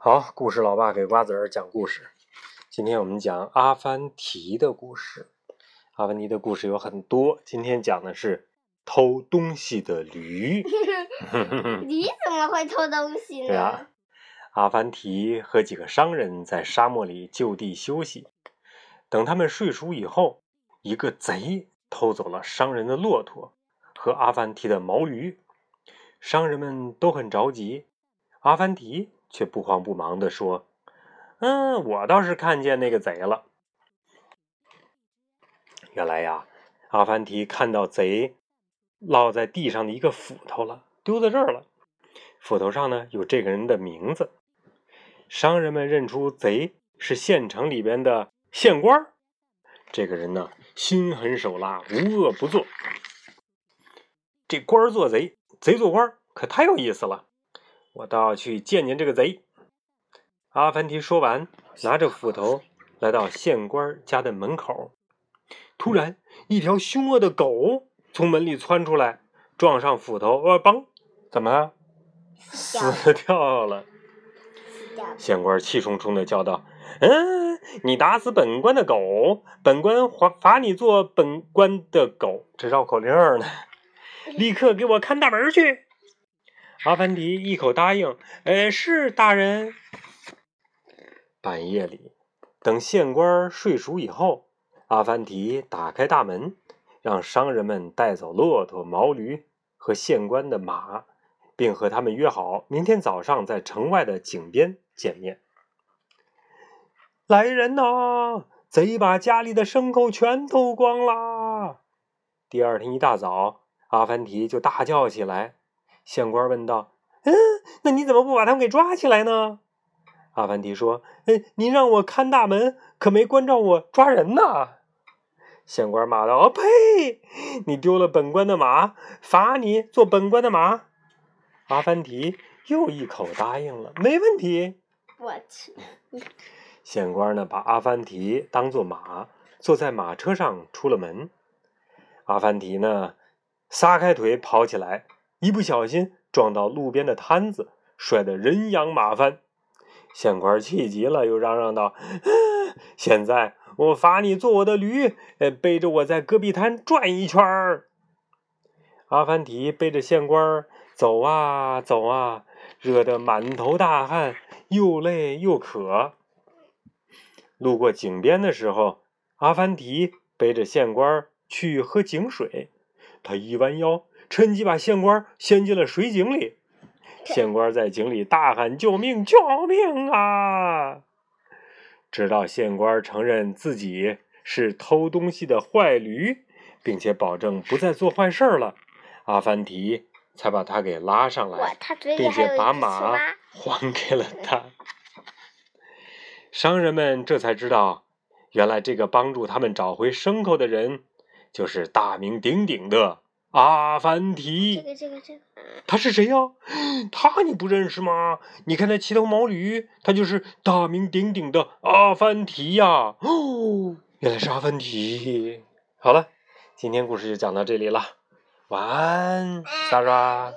好，故事老爸给瓜子儿讲故事。今天我们讲阿凡提的故事。阿凡提的故事有很多，今天讲的是偷东西的驴。驴怎么会偷东西呢？对啊，阿凡提和几个商人在沙漠里就地休息。等他们睡熟以后，一个贼偷走了商人的骆驼和阿凡提的毛驴。商人们都很着急，阿凡提。却不慌不忙地说：“嗯，我倒是看见那个贼了。原来呀，阿凡提看到贼落在地上的一个斧头了，丢在这儿了。斧头上呢有这个人的名字。商人们认出贼是县城里边的县官这个人呢心狠手辣，无恶不作。这官做贼，贼做官，可太有意思了。”我倒要去见见这个贼。阿凡提说完，拿着斧头来到县官家的门口。突然，一条凶恶的狗从门里窜出来，撞上斧头，呃，嘣，怎么 了？死掉了。县官气冲冲的叫道：“嗯，你打死本官的狗，本官罚罚你做本官的狗。这绕口令呢？立刻给我看大门去！”阿凡提一口答应：“呃，是大人。”半夜里，等县官睡熟以后，阿凡提打开大门，让商人们带走骆驼、毛驴和县官的马，并和他们约好明天早上在城外的井边见面。来人呐！贼把家里的牲口全偷光了。第二天一大早，阿凡提就大叫起来。县官问道：“嗯，那你怎么不把他们给抓起来呢？”阿凡提说：“嗯，您让我看大门，可没关照我抓人呐。”县官骂道：“呸！你丢了本官的马，罚你做本官的马。”阿凡提又一口答应了：“没问题。”我去！县官呢，把阿凡提当做马，坐在马车上出了门。阿凡提呢，撒开腿跑起来。一不小心撞到路边的摊子，摔得人仰马翻。县官气急了，又嚷嚷道：“现在我罚你做我的驴，呃背着我在戈壁滩转一圈儿。”阿凡提背着县官走啊走啊，热得满头大汗，又累又渴。路过井边的时候，阿凡提背着县官去喝井水，他一弯腰。趁机把县官掀进了水井里，县官在井里大喊：“救命！救命啊！”直到县官承认自己是偷东西的坏驴，并且保证不再做坏事了，阿凡提才把他给拉上来，并且把马 还给了他。商人们这才知道，原来这个帮助他们找回牲口的人，就是大名鼎鼎的。阿凡提，这个这个这个，他是谁呀？他你不认识吗？你看那骑头毛驴，他就是大名鼎鼎的阿凡提呀！哦，原来是阿凡提。好了，今天故事就讲到这里了，晚安，莎莎。